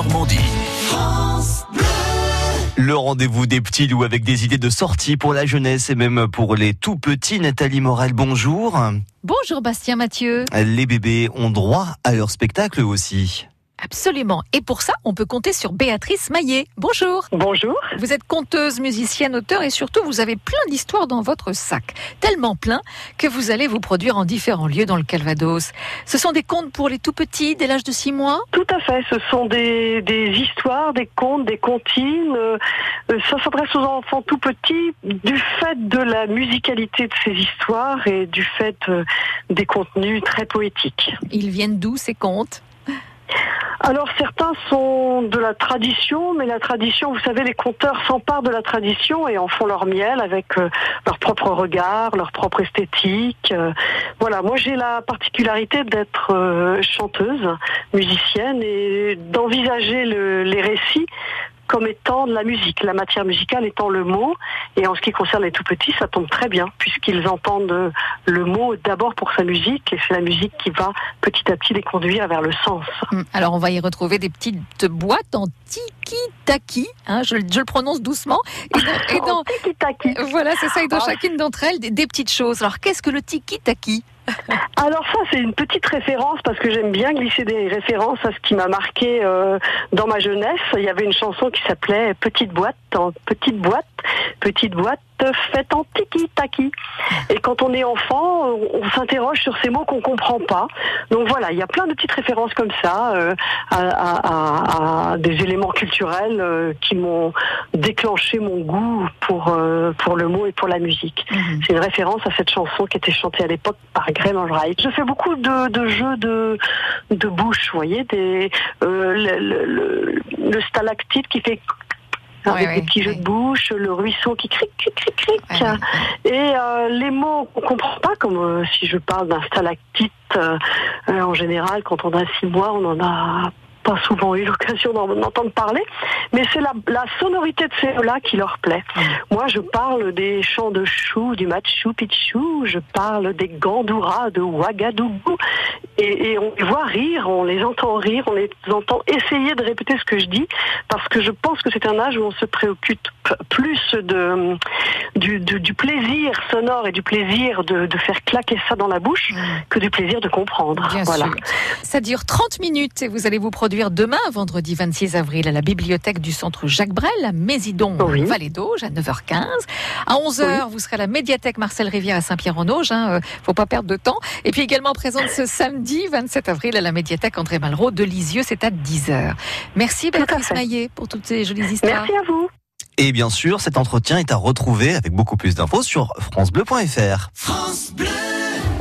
Normandie. Le rendez-vous des petits loups avec des idées de sortie pour la jeunesse et même pour les tout petits. Nathalie Morel, bonjour. Bonjour Bastien Mathieu. Les bébés ont droit à leur spectacle aussi. Absolument. Et pour ça, on peut compter sur Béatrice Maillet. Bonjour. Bonjour. Vous êtes conteuse, musicienne, auteur et surtout vous avez plein d'histoires dans votre sac. Tellement plein que vous allez vous produire en différents lieux dans le Calvados. Ce sont des contes pour les tout petits dès l'âge de 6 mois? Tout à fait. Ce sont des, des histoires, des contes, des comptines. Euh, ça s'adresse aux enfants tout petits du fait de la musicalité de ces histoires et du fait euh, des contenus très poétiques. Ils viennent d'où ces contes? Alors certains sont de la tradition, mais la tradition, vous savez, les conteurs s'emparent de la tradition et en font leur miel avec euh, leur propre regard, leur propre esthétique. Euh, voilà, moi j'ai la particularité d'être euh, chanteuse, musicienne et d'envisager les récits comme étant la musique, la matière musicale étant le mot. Et en ce qui concerne les tout petits, ça tombe très bien, puisqu'ils entendent le mot d'abord pour sa musique, et c'est la musique qui va petit à petit les conduire vers le sens. Hum, alors on va y retrouver des petites boîtes en tiki-taki, hein, je, le prononce doucement. Et dans, tiki-taki. Voilà, c'est ça, et dans ah. chacune d'entre elles, des, des petites choses. Alors qu'est-ce que le tiki-taki? Alors ça, c'est une petite référence parce que j'aime bien glisser des références à ce qui m'a marqué euh, dans ma jeunesse. Il y avait une chanson qui s'appelait Petite boîte, en petite boîte, petite boîte faite en tiki-taki. Et quand on est enfant, on s'interroge sur ces mots qu'on comprend pas. Donc voilà, il y a plein de petites références comme ça euh, à, des éléments culturels euh, qui m'ont déclenché mon goût pour pour le mot et pour la musique. Mhm. C'est une référence à cette chanson qui était chantée à l'époque par je fais beaucoup de, jeux de, de bouche, vous voyez, des, euh, le, le, stalactite qui fait avec des petits jeux de bouche, le ruisseau qui cric, cric, cric, cric. et euh, les mots qu'on comprend pas, comme euh, si je parle d'un stalactite, en général, quand on a six mois, on en a pas souvent eu l'occasion d'en entendre parler, mais c'est la, la, sonorité de ces mots-là qui leur plaît. Mm. Moi, je parle des chants de chou, du Machu Picchu, je parle des Gandouras de Ouagadougou, et, et, on les voit rire, on les entend rire, on les entend essayer de répéter ce que je dis, parce que je pense que c'est un âge où on se préoccupe plus de, du, du, plaisir sonore et du plaisir de, de, faire claquer ça dans la bouche mm. que du plaisir de comprendre. voilà. Ça dure 30 minutes et vous allez vous produire demain, vendredi 26 avril, à la bibliothèque du centre Jacques Brel, à Mésidon, oui. Vallée d'Auge, à 9h15. À 11h, vous serez à la médiathèque Marcel Rivière à Saint-Pierre-en-Auge. Hein, euh, faut pas perdre de temps. Et puis également présente ce samedi 27 avril à la médiathèque André Malraux de Lisieux. C'est à 10h. Merci Béatrice Maillet pour toutes ces jolies histoires. Merci à vous. Et bien sûr, cet entretien est à retrouver avec beaucoup plus d'infos sur francebleu.fr.